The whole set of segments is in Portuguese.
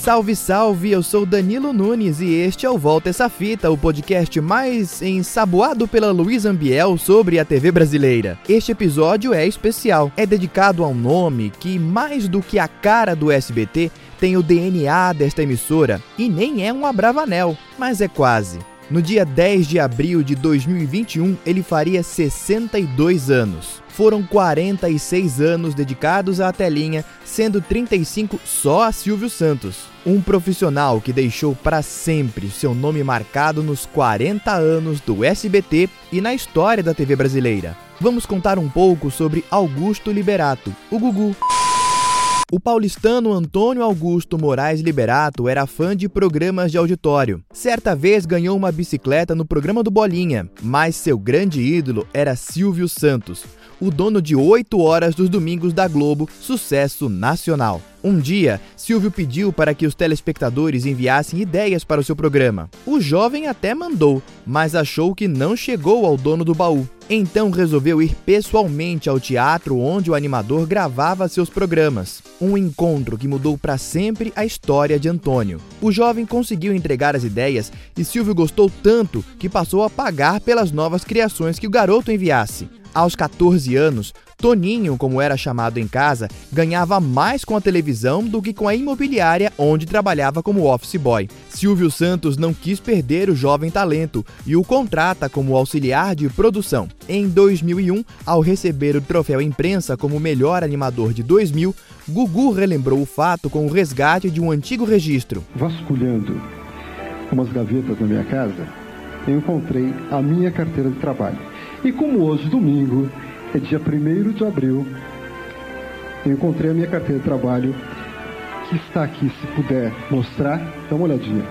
Salve, salve! Eu sou Danilo Nunes e este é o Volta Essa Fita, o podcast mais ensaboado pela Luiz Ambiel sobre a TV brasileira. Este episódio é especial, é dedicado a um nome que, mais do que a cara do SBT, tem o DNA desta emissora e nem é um abravanel, mas é quase. No dia 10 de abril de 2021, ele faria 62 anos. Foram 46 anos dedicados à telinha, sendo 35 só a Silvio Santos. Um profissional que deixou para sempre seu nome marcado nos 40 anos do SBT e na história da TV brasileira. Vamos contar um pouco sobre Augusto Liberato, o Gugu. O paulistano Antônio Augusto Moraes Liberato era fã de programas de auditório. Certa vez ganhou uma bicicleta no programa do Bolinha, mas seu grande ídolo era Silvio Santos, o dono de 8 horas dos domingos da Globo, sucesso nacional. Um dia, Silvio pediu para que os telespectadores enviassem ideias para o seu programa. O jovem até mandou, mas achou que não chegou ao dono do baú. Então resolveu ir pessoalmente ao teatro onde o animador gravava seus programas. Um encontro que mudou para sempre a história de Antônio. O jovem conseguiu entregar as ideias e Silvio gostou tanto que passou a pagar pelas novas criações que o garoto enviasse. Aos 14 anos, Toninho, como era chamado em casa, ganhava mais com a televisão do que com a imobiliária onde trabalhava como office boy. Silvio Santos não quis perder o jovem talento e o contrata como auxiliar de produção. Em 2001, ao receber o troféu imprensa como melhor animador de 2000, Gugu relembrou o fato com o resgate de um antigo registro. Vasculhando umas gavetas na minha casa, encontrei a minha carteira de trabalho. E como hoje, domingo, é dia 1 de abril. Eu encontrei a minha carteira de trabalho, que está aqui, se puder mostrar, dá uma olhadinha.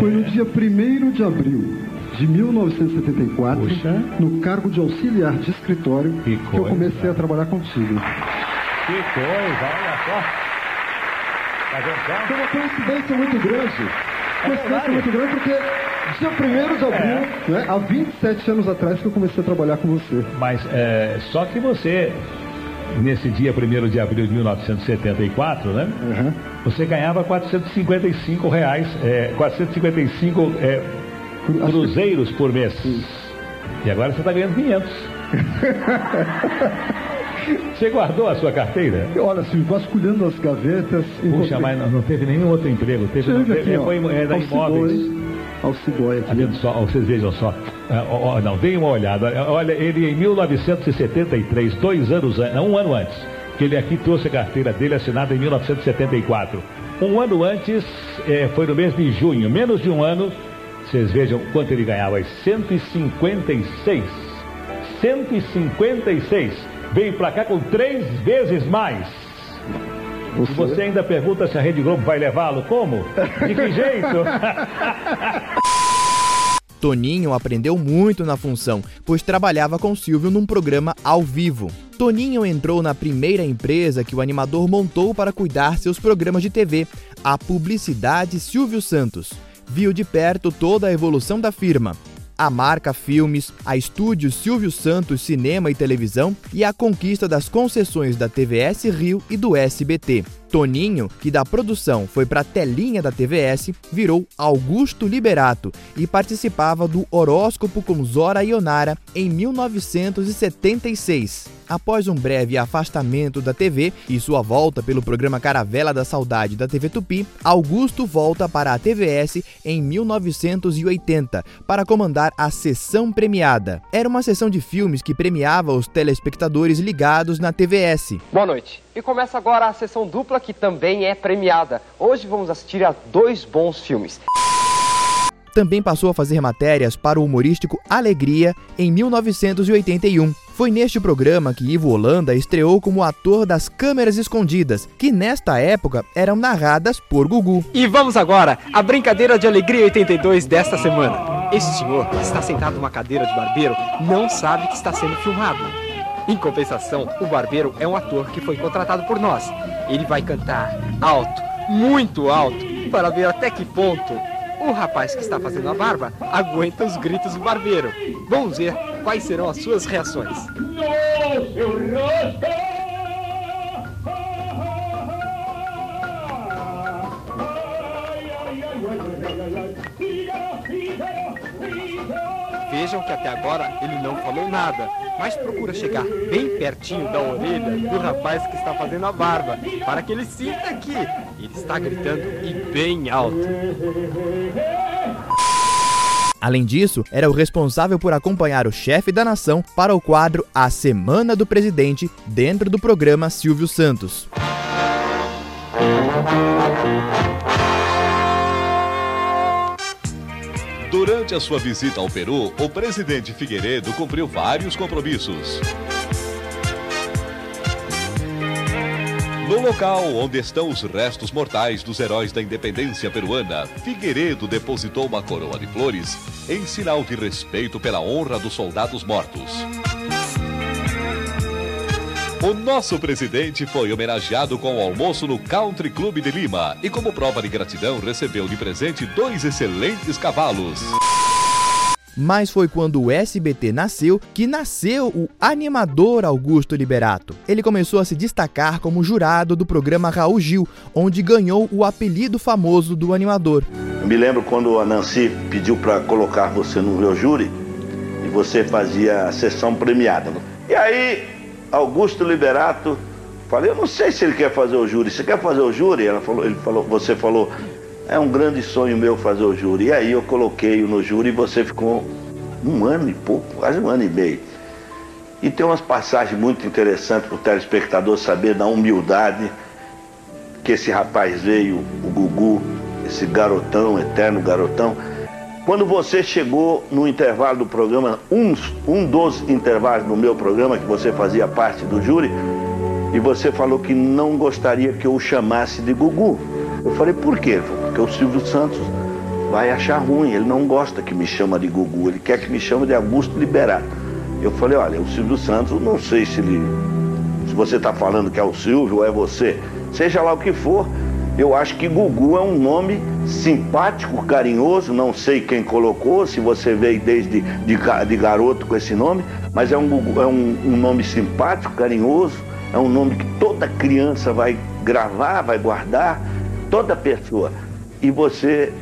Foi no dia 1 de abril de 1974, Puxa. no cargo de auxiliar de escritório, Que que, eu comecei a trabalhar contigo. Que coisa, olha só. Tá? Foi uma coincidência muito grande. É Coincidência muito grande porque dia 1 de abril, né, há 27 anos atrás que eu comecei a trabalhar com você. Mas é, só que você, nesse dia 1 de abril de 1974, né? Uhum. Você ganhava 455 reais, é, 455 é, cruzeiros por mês. E agora você está ganhando 500. Você guardou a sua carteira? Olha, assim, vasculhando as gavetas. Puxa, encontrei- mas não, não teve nenhum outro emprego. Teve, Teve teve aqui, ó. foi, é, da imóveis. Tá aqui. vendo só? Vocês vejam só. Ah, ó, ó, não, deem uma olhada. Olha, ele em 1973, dois anos, um ano antes, que ele aqui trouxe a carteira dele assinada em 1974. Um ano antes, eh, foi no mês de junho, menos de um ano, vocês vejam quanto ele ganhava, 156. 156. Veio pra cá com três vezes mais. E você ainda pergunta se a Rede Globo vai levá-lo? Como? De que jeito? Toninho aprendeu muito na função, pois trabalhava com Silvio num programa ao vivo. Toninho entrou na primeira empresa que o animador montou para cuidar seus programas de TV, a Publicidade Silvio Santos. Viu de perto toda a evolução da firma. A marca Filmes, a estúdio Silvio Santos Cinema e Televisão e a conquista das concessões da TVS Rio e do SBT. Toninho, que da produção foi para a telinha da TVS, virou Augusto Liberato e participava do Horóscopo com Zora Ionara em 1976. Após um breve afastamento da TV e sua volta pelo programa Caravela da Saudade da TV Tupi, Augusto volta para a TVS em 1980 para comandar a sessão premiada. Era uma sessão de filmes que premiava os telespectadores ligados na TVS. Boa noite. E começa agora a sessão dupla que também é premiada. Hoje vamos assistir a dois bons filmes. Também passou a fazer matérias para o humorístico Alegria em 1981. Foi neste programa que Ivo Holanda estreou como ator das câmeras escondidas, que nesta época eram narradas por Gugu. E vamos agora à brincadeira de Alegria 82 desta semana. Este senhor que está sentado numa cadeira de barbeiro não sabe que está sendo filmado. Em compensação, o barbeiro é um ator que foi contratado por nós. Ele vai cantar alto, muito alto, para ver até que ponto o rapaz que está fazendo a barba aguenta os gritos do barbeiro. Vamos ver quais serão as suas reações. Vejam que até agora ele não falou nada, mas procura chegar bem pertinho da orelha do rapaz que está fazendo a barba, para que ele sinta que ele está gritando e bem alto. Além disso, era o responsável por acompanhar o chefe da nação para o quadro A Semana do Presidente dentro do programa Silvio Santos. Durante a sua visita ao Peru, o presidente Figueiredo cumpriu vários compromissos. No local onde estão os restos mortais dos heróis da independência peruana, Figueiredo depositou uma coroa de flores em sinal de respeito pela honra dos soldados mortos. O nosso presidente foi homenageado com o almoço no Country Club de Lima e, como prova de gratidão, recebeu de presente dois excelentes cavalos. Mas foi quando o SBT nasceu que nasceu o animador Augusto Liberato. Ele começou a se destacar como jurado do programa Raul Gil, onde ganhou o apelido famoso do animador. Eu me lembro quando a Nancy pediu para colocar você no meu júri e você fazia a sessão premiada. E aí Augusto Liberato, falei, eu não sei se ele quer fazer o júri. Você quer fazer o júri? Ela falou, ele falou, você falou, é um grande sonho meu fazer o júri. E aí eu coloquei no júri e você ficou um ano e pouco, quase um ano e meio. E tem umas passagens muito interessantes para o telespectador saber da humildade que esse rapaz veio, o Gugu, esse garotão, eterno garotão quando você chegou no intervalo do programa, um, um dos intervalos do meu programa, que você fazia parte do júri, e você falou que não gostaria que eu o chamasse de Gugu. Eu falei, por quê? Porque o Silvio Santos vai achar ruim, ele não gosta que me chama de Gugu, ele quer que me chame de Augusto Liberato. Eu falei, olha, o Silvio Santos, não sei se ele. Se você está falando que é o Silvio ou é você, seja lá o que for, eu acho que Gugu é um nome simpático, carinhoso, não sei quem colocou, se você veio desde de, de garoto com esse nome, mas é, um, é um, um nome simpático, carinhoso, é um nome que toda criança vai gravar, vai guardar, toda pessoa. E você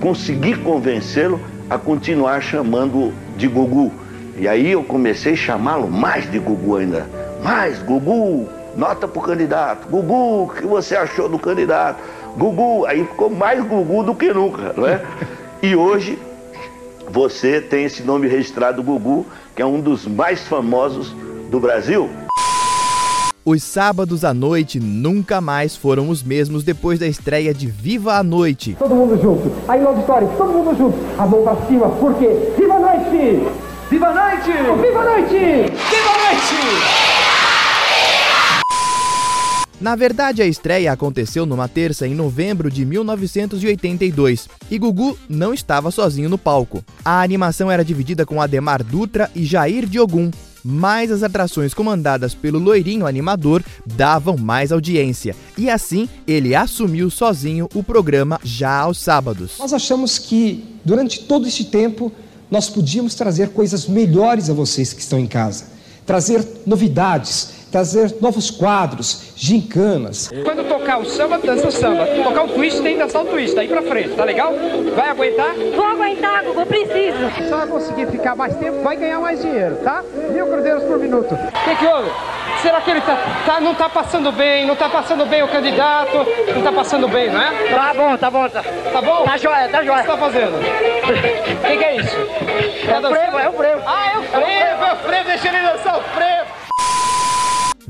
conseguir convencê-lo a continuar chamando de Gugu. E aí eu comecei a chamá-lo mais de Gugu ainda. Mais, Gugu, nota pro candidato. Gugu, o que você achou do candidato? Gugu, aí ficou mais Gugu do que nunca, não é? E hoje você tem esse nome registrado Gugu, que é um dos mais famosos do Brasil. Os sábados à noite nunca mais foram os mesmos depois da estreia de Viva a Noite. Todo mundo junto, aí no auditório, todo mundo junto, a mão pra cima, porque Viva a Noite! Viva a Noite! Viva a Noite! Viva a Noite! Na verdade, a estreia aconteceu numa terça em novembro de 1982 e Gugu não estava sozinho no palco. A animação era dividida com Ademar Dutra e Jair Diogum, mas as atrações comandadas pelo loirinho animador davam mais audiência. E assim, ele assumiu sozinho o programa já aos sábados. Nós achamos que durante todo este tempo nós podíamos trazer coisas melhores a vocês que estão em casa, trazer novidades, trazer novos quadros, gincanas. Quando tocar o samba, dança o samba. Tocar o twist, tem que dançar o twist. Daí pra frente, tá legal? Vai aguentar? Vou aguentar, Gugu, preciso. Se ela conseguir ficar mais tempo, vai ganhar mais dinheiro, tá? Mil cruzeiros por minuto. O que, que houve? Será que ele tá, tá, não tá passando bem? Não tá passando bem o candidato? Não tá passando bem, não é? Tá bom, tá bom. Tá, tá bom? Tá joia, tá joia. O que você tá fazendo? O que, que, é isso? É o frevo, é o frevo. Ah, é o frevo, é o frevo. Deixa ele dançar o frevo.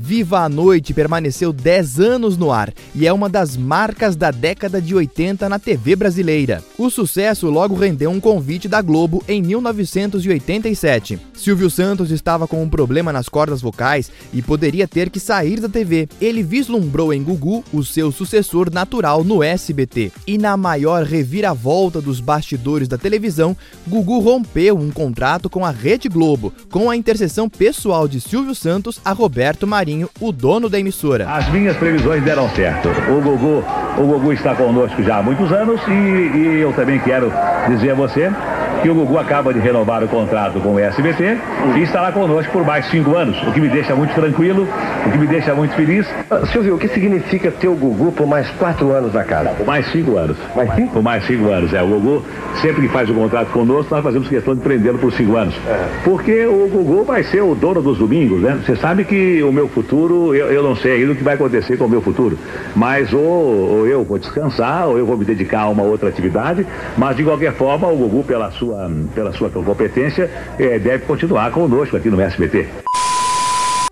Viva a Noite permaneceu 10 anos no ar e é uma das marcas da década de 80 na TV brasileira. O sucesso logo rendeu um convite da Globo em 1987. Silvio Santos estava com um problema nas cordas vocais e poderia ter que sair da TV. Ele vislumbrou em Gugu o seu sucessor natural no SBT. E na maior reviravolta dos bastidores da televisão, Gugu rompeu um contrato com a Rede Globo, com a intercessão pessoal de Silvio Santos a Roberto Marinho o dono da emissora. As minhas previsões deram certo. O Gugu, o Gugu está conosco já há muitos anos e, e eu também quero dizer a você que o Gugu acaba de renovar o contrato com o SBT e estará conosco por mais cinco anos, o que me deixa muito tranquilo o que me deixa muito feliz. Ah, Silvio, o que significa ter o Gugu por mais quatro anos na casa? Por mais cinco anos. Mais cinco? Por mais cinco anos, é. O Gugu, sempre que faz o contrato conosco, nós fazemos questão de prendê-lo por cinco anos. Porque o Gugu vai ser o dono dos domingos, né? Você sabe que o meu futuro, eu, eu não sei ainda o que vai acontecer com o meu futuro. Mas ou, ou eu vou descansar, ou eu vou me dedicar a uma outra atividade, mas de qualquer forma, o Gugu, pela sua, pela sua competência, eh, deve continuar conosco aqui no SBT.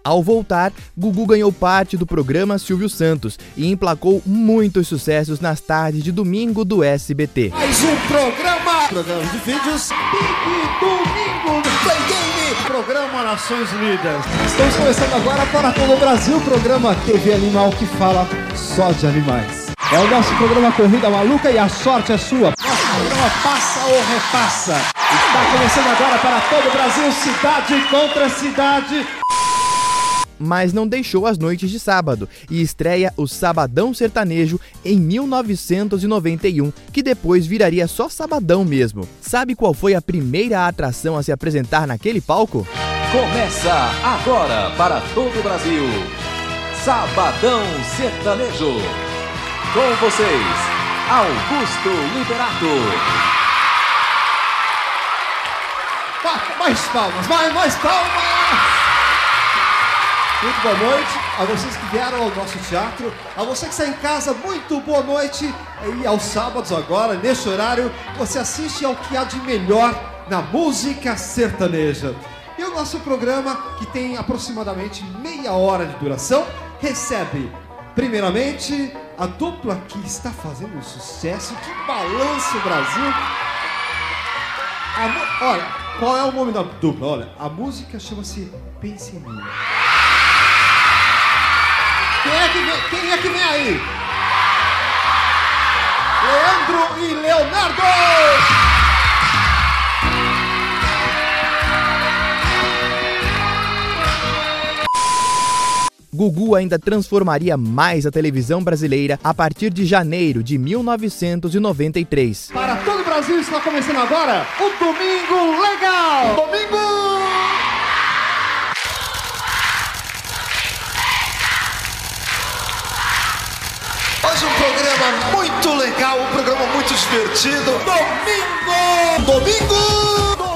Ao voltar, Gugu ganhou parte do programa Silvio Santos e emplacou muitos sucessos nas tardes de domingo do SBT. Mais um programa, programa de vídeos, Big Domingo do Play Game, programa Nações Unidas. Estamos começando agora para todo o Brasil, programa TV Animal que fala só de animais. É o nosso programa Corrida Maluca e a sorte é sua. Programa Passa ou Repassa. Está começando agora para todo o Brasil, cidade contra cidade. mas não deixou as noites de sábado e estreia o Sabadão Sertanejo em 1991, que depois viraria só Sabadão mesmo. Sabe qual foi a primeira atração a se apresentar naquele palco? Começa agora para todo o Brasil. Sabadão Sertanejo. Com vocês, Augusto Liberato. Mais palmas, mais, mais palmas! Muito boa noite a vocês que vieram ao nosso teatro, a você que está em casa, muito boa noite. E aos sábados agora, neste horário, você assiste ao que há de melhor na música sertaneja. E o nosso programa, que tem aproximadamente meia hora de duração, recebe, primeiramente, a dupla que está fazendo um sucesso, que balança o Brasil. A olha, qual é o nome da dupla? Olha, a música chama-se Pense em mim. Quem é que vem, quem é que vem aí? Leandro e Leonardo! Gugu ainda transformaria mais a televisão brasileira a partir de janeiro de 1993. Para todo o Brasil está começando agora o Domingo Legal! Domingo! Hoje um programa muito legal, um programa muito divertido. Domingo! Domingo! Domingo!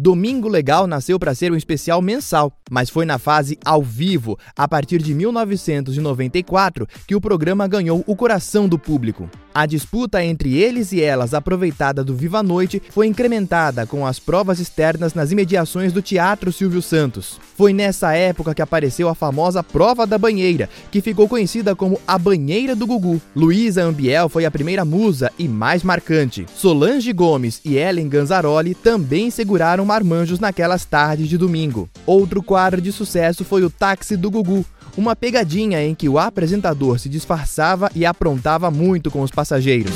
Domingo Legal nasceu para ser um especial mensal, mas foi na fase ao vivo, a partir de 1994, que o programa ganhou o coração do público. A disputa entre eles e elas, aproveitada do Viva Noite, foi incrementada com as provas externas nas imediações do Teatro Silvio Santos. Foi nessa época que apareceu a famosa Prova da Banheira, que ficou conhecida como a Banheira do Gugu. Luísa Ambiel foi a primeira musa e mais marcante. Solange Gomes e Ellen Ganzaroli também seguraram marmanjos naquelas tardes de domingo. Outro quadro de sucesso foi o Táxi do Gugu, uma pegadinha em que o apresentador se disfarçava e aprontava muito com os passageiros.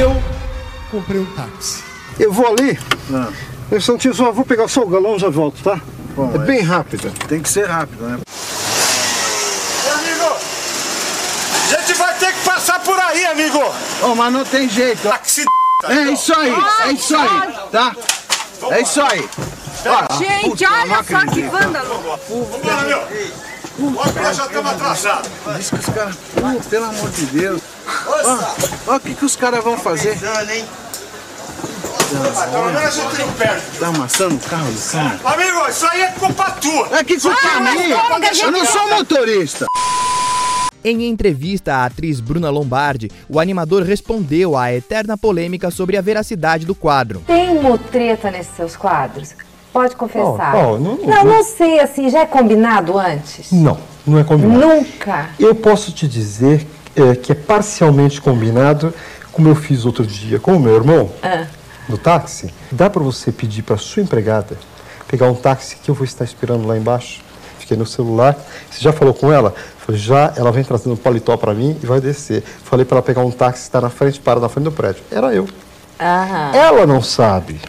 Eu comprei um táxi. Eu vou ali. Eu Santinho, só vou pegar só o galão e já volto, tá? é bem rápido. Tem que ser rápido, né? Meu amigo, a gente vai ter que passar por aí, amigo. Oh, mas não tem jeito. Táxi. É isso aí, é isso aí, tá? É isso aí. Gente, puta, olha só que vândalo. Vambora, meu. Nós já estamos atrasados. Diz que os caras. Pô, pelo amor de Deus. Ó, o que, que os caras vão fazer? Não perde. Tá amassando o carro do cara. Amigo, isso aí é culpa tua. É que culpa Ah, minha? Eu não sou motorista. Em entrevista à atriz Bruna Lombardi, o animador respondeu à eterna polêmica sobre a veracidade do quadro. Tem uma treta nesses seus quadros? Pode confessar. Oh, oh, não- não, não sei, assim, já é combinado antes? Não, não é combinado. Nunca. Eu posso te dizer é, que é parcialmente combinado, como eu fiz outro dia com o meu irmão, Ah. no táxi. Dá para você pedir para sua empregada pegar um táxi que eu vou estar esperando lá embaixo. Fiquei no celular. Você já falou com ela? Falei, já. Ela vem trazendo um paletó para mim e vai descer. Falei para ela pegar um táxi que está na frente, para na frente do prédio. Era eu. Aham. Ela não sabe.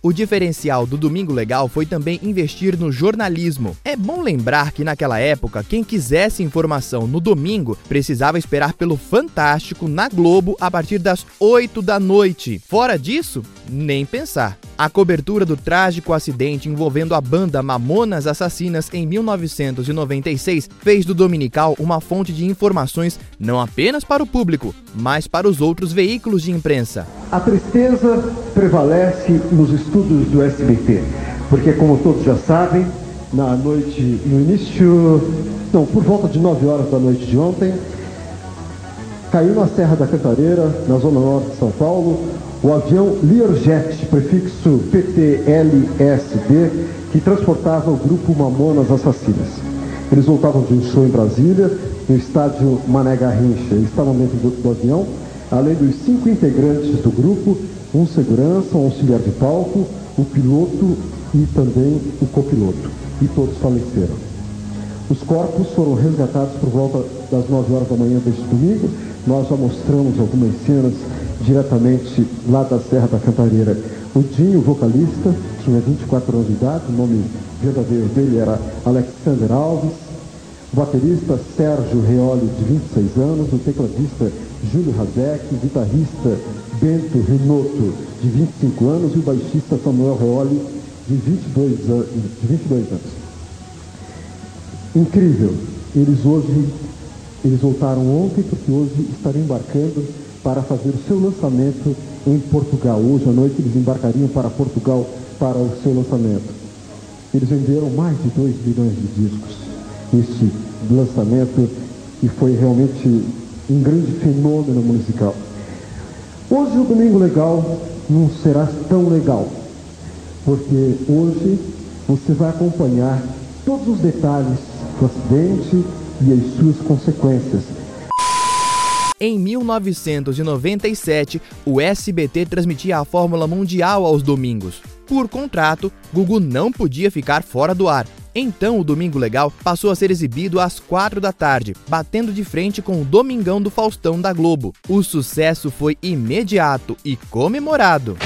O diferencial do Domingo Legal foi também investir no jornalismo. É bom lembrar que naquela época, quem quisesse informação no domingo precisava esperar pelo Fantástico na Globo a partir das 8 da noite. Fora disso, nem pensar. A cobertura do trágico acidente envolvendo a banda Mamonas Assassinas em 1996 fez do Dominical uma fonte de informações não apenas para o público, mas para os outros veículos de imprensa. A tristeza prevalece nos estudos do SBT, porque como todos já sabem, na noite, no início, não, por volta de 9 horas da noite de ontem, caiu na Serra da Cantareira, na zona norte de São Paulo, o avião Learjet, prefixo PTLSD, que transportava o grupo Mamonas Assassinas. Eles voltavam de um show em Brasília, no estádio Mané Garrincha. Eles estavam dentro do, do avião, além dos cinco integrantes do grupo, um segurança, um auxiliar de palco, o piloto e também o copiloto. E todos faleceram. Os corpos foram resgatados por volta das 9 horas da manhã deste domingo. Nós já mostramos algumas cenas diretamente lá da Serra da Cantareira. O Dinho, vocalista, tinha 24 anos de idade, o nome verdadeiro dele era Alexander Alves. O baterista Sérgio Reoli, de 26 anos, o tecladista Júlio Razek, o guitarrista Bento Rinoto, de 25 anos, e o baixista Samuel Reoli, de 22, de 22 anos. Incrível. Eles hoje, eles voltaram ontem porque hoje estariam embarcando para fazer o seu lançamento em Portugal. Hoje à noite eles embarcariam para Portugal para o seu lançamento. Eles venderam mais de 2 milhões de discos. Este lançamento e foi realmente um grande fenômeno musical. Hoje o Domingo Legal não será tão legal, porque hoje você vai acompanhar todos os detalhes do acidente e as suas consequências. Em 1997, o SBT transmitia a Fórmula Mundial aos domingos. Por contrato, Gugu não podia ficar fora do ar. Então o Domingo Legal passou a ser exibido às quatro da tarde, batendo de frente com o Domingão do Faustão da Globo. O sucesso foi imediato e comemorado.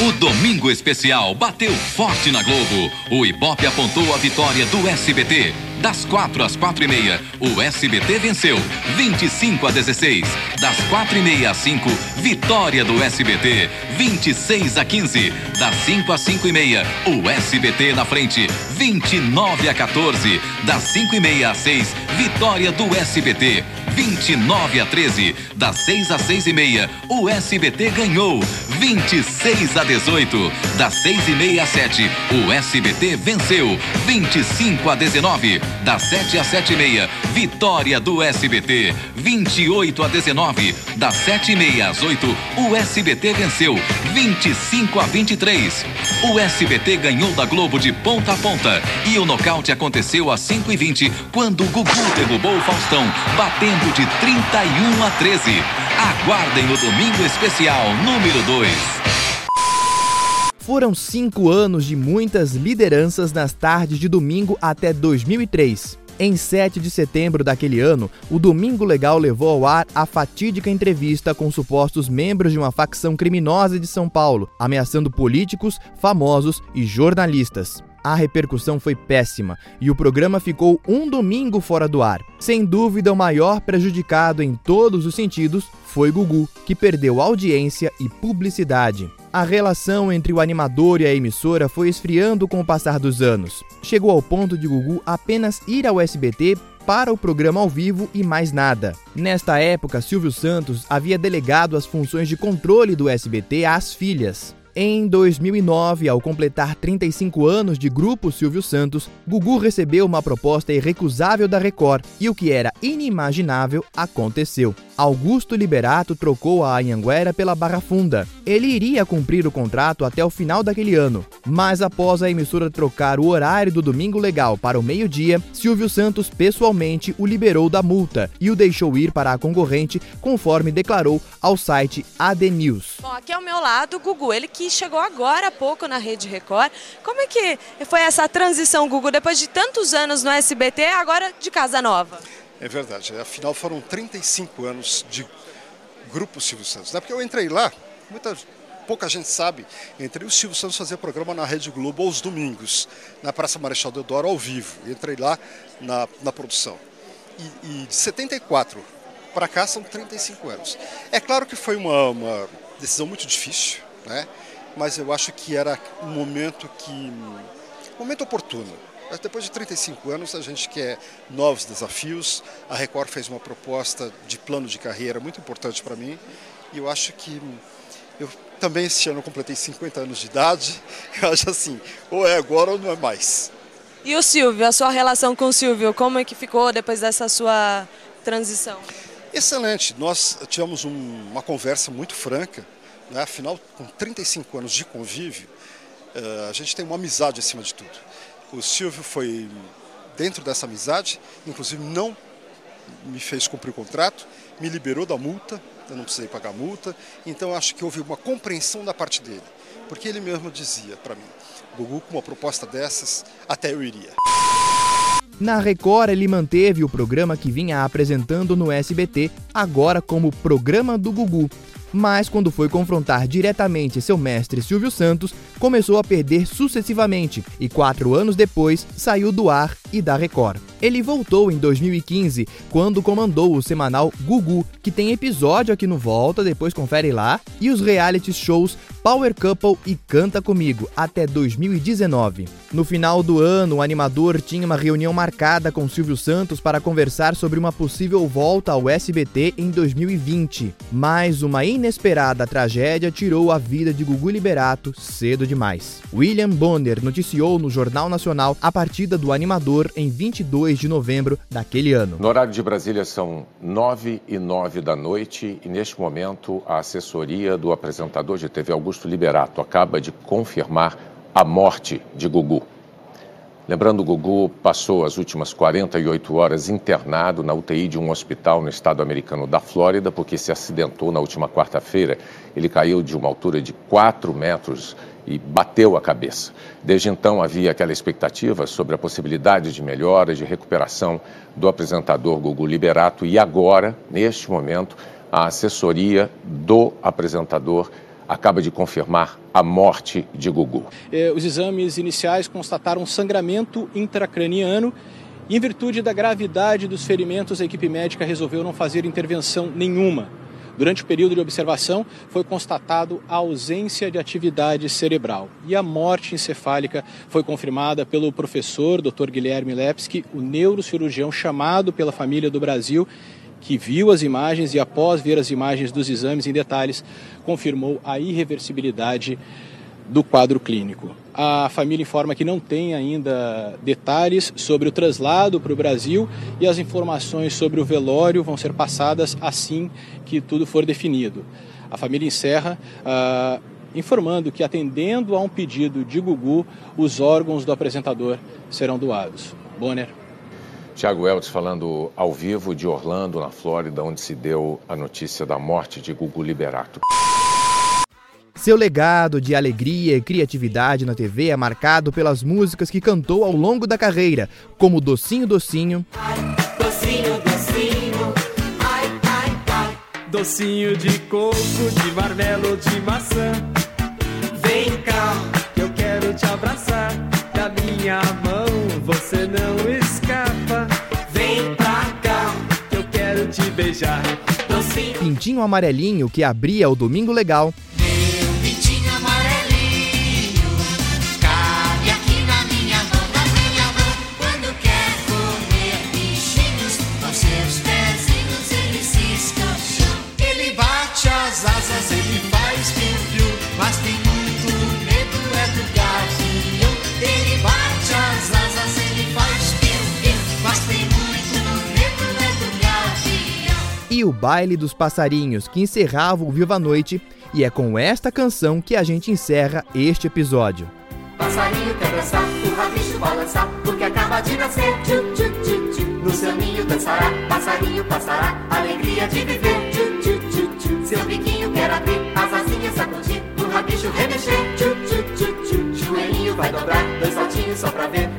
O Domingo Especial bateu forte na Globo. O Ibope apontou a vitória do SBT. Das 4 às 4 e meia, o SBT venceu 25 a 16. Das 4 e meia às 5, vitória do SBT 26 a 15. Das 5 às 5 e meia, o SBT na frente 29 a 14. Das 5 e meia às 6, vitória do SBT 29 a 13. Das 6 às 6 e meia, o SBT ganhou 26 a 18. Das 6 e meia às 7, o SBT venceu 25 a 19. Das 7 às 7 e meia, vitória do SBT 28 a 19. Das 7 e meia às 8, o SBT venceu 25 a 23. O SBT ganhou da Globo de ponta a ponta e o nocaute aconteceu às 5 e 20 quando o Gugu derrubou o Faustão, batendo de 31 a 13. Aguardem o Domingo Especial número 2. Foram cinco anos de muitas lideranças nas tardes de domingo até 2003. Em 7 de setembro daquele ano, o Domingo Legal levou ao ar a fatídica entrevista com supostos membros de uma facção criminosa de São Paulo, ameaçando políticos, famosos e jornalistas. A repercussão foi péssima e o programa ficou um domingo fora do ar. Sem dúvida, o maior prejudicado em todos os sentidos foi Gugu, que perdeu audiência e publicidade. A relação entre o animador e a emissora foi esfriando com o passar dos anos. Chegou ao ponto de Gugu apenas ir ao SBT para o programa ao vivo e mais nada. Nesta época, Silvio Santos havia delegado as funções de controle do SBT às filhas. Em 2009, ao completar 35 anos de Grupo Silvio Santos, Gugu recebeu uma proposta irrecusável da Record e o que era inimaginável aconteceu. Augusto Liberato trocou a Anhanguera pela Barra Funda. Ele iria cumprir o contrato até o final daquele ano, mas após a emissora trocar o horário do Domingo Legal para o meio-dia, Silvio Santos pessoalmente o liberou da multa e o deixou ir para a concorrente, conforme declarou ao site AD News. Bom, aqui ao meu lado, o Gugu, ele que chegou agora há pouco na Rede Record. Como é que foi essa transição, Gugu, depois de tantos anos no SBT, agora de casa nova? É verdade, afinal foram 35 anos de Grupo Silvio Santos. Né? Porque eu entrei lá, muita pouca gente sabe, entrei o Silvio Santos fazer programa na Rede Globo aos domingos, na Praça Marechal Deodoro, ao vivo. Entrei lá na, na produção. E, e de 74 para cá são 35 anos. É claro que foi uma, uma decisão muito difícil, né? mas eu acho que era um momento que. um momento oportuno. Mas depois de 35 anos, a gente quer novos desafios. A Record fez uma proposta de plano de carreira muito importante para mim. E eu acho que eu também esse ano completei 50 anos de idade. Eu acho assim, ou é agora ou não é mais. E o Silvio, a sua relação com o Silvio, como é que ficou depois dessa sua transição? Excelente. Nós tivemos um, uma conversa muito franca. Né? Afinal, com 35 anos de convívio, uh, a gente tem uma amizade acima de tudo. O Silvio foi dentro dessa amizade, inclusive não me fez cumprir o contrato, me liberou da multa, eu não precisei pagar multa, então acho que houve uma compreensão da parte dele, porque ele mesmo dizia para mim, Gugu, com uma proposta dessas, até eu iria. Na Record, ele manteve o programa que vinha apresentando no SBT, agora como Programa do Gugu. Mas quando foi confrontar diretamente seu mestre Silvio Santos, começou a perder sucessivamente e quatro anos depois saiu do ar e da Record. Ele voltou em 2015, quando comandou o semanal Gugu, que tem episódio aqui no Volta, depois confere lá, e os reality shows Power Couple e Canta Comigo, até 2019. No final do ano, o animador tinha uma reunião marcada com Silvio Santos para conversar sobre uma possível volta ao SBT em 2020. Mas uma inesperada tragédia tirou a vida de Gugu Liberato cedo demais. William Bonner noticiou no Jornal Nacional a partida do animador em 22 de novembro daquele ano. No horário de Brasília são 9 e 9 da noite e neste momento a assessoria do apresentador de TV Augusto Liberato acaba de confirmar a morte de Gugu. Lembrando, Gugu passou as últimas 48 horas internado na UTI de um hospital no estado americano da Flórida porque se acidentou na última quarta-feira. Ele caiu de uma altura de 4 metros e bateu a cabeça. Desde então havia aquela expectativa sobre a possibilidade de melhora, de recuperação do apresentador Gugu Liberato e agora, neste momento, a assessoria do apresentador acaba de confirmar a morte de Gugu. Eh, os exames iniciais constataram sangramento intracraniano e, em virtude da gravidade dos ferimentos, a equipe médica resolveu não fazer intervenção nenhuma. Durante o período de observação, foi constatado a ausência de atividade cerebral e a morte encefálica foi confirmada pelo professor Dr. Guilherme Lepski, o neurocirurgião chamado pela família do Brasil, que viu as imagens e, após ver as imagens dos exames em detalhes, confirmou a irreversibilidade do quadro clínico. A família informa que não tem ainda detalhes sobre o traslado para o Brasil e as informações sobre o velório vão ser passadas assim que tudo for definido. A família encerra uh, informando que, atendendo a um pedido de Gugu, os órgãos do apresentador serão doados. Bonner. Tiago Eltz falando ao vivo de Orlando, na Flórida, onde se deu a notícia da morte de Gugu Liberato. Seu legado de alegria e criatividade na TV é marcado pelas músicas que cantou ao longo da carreira, como Docinho Docinho. Docinho, docinho, ai, ai, ai. Docinho de coco, de marmelo, de maçã. Vem cá, que eu quero te abraçar. Da minha mão você não escapa. Vem pra cá, que eu quero te beijar. Docinho. Pintinho Amarelinho, que abria o Domingo Legal. Baile dos Passarinhos, que encerrava o Viva a Noite. E é com esta canção que a gente encerra este episódio. Passarinho quer dançar, o rabicho balançar, porque acaba de nascer. Tchu, tchu, tchu, tchu. No seu ninho dançará, passarinho passará, alegria de viver. Tchu, tchu, tchu, tchu. Seu biquinho quer abrir, as asinhas sacudir, o rabicho remexer. Tchu, tchu, tchu, tchu. Joelhinho vai dobrar, dois saltinhos só pra ver.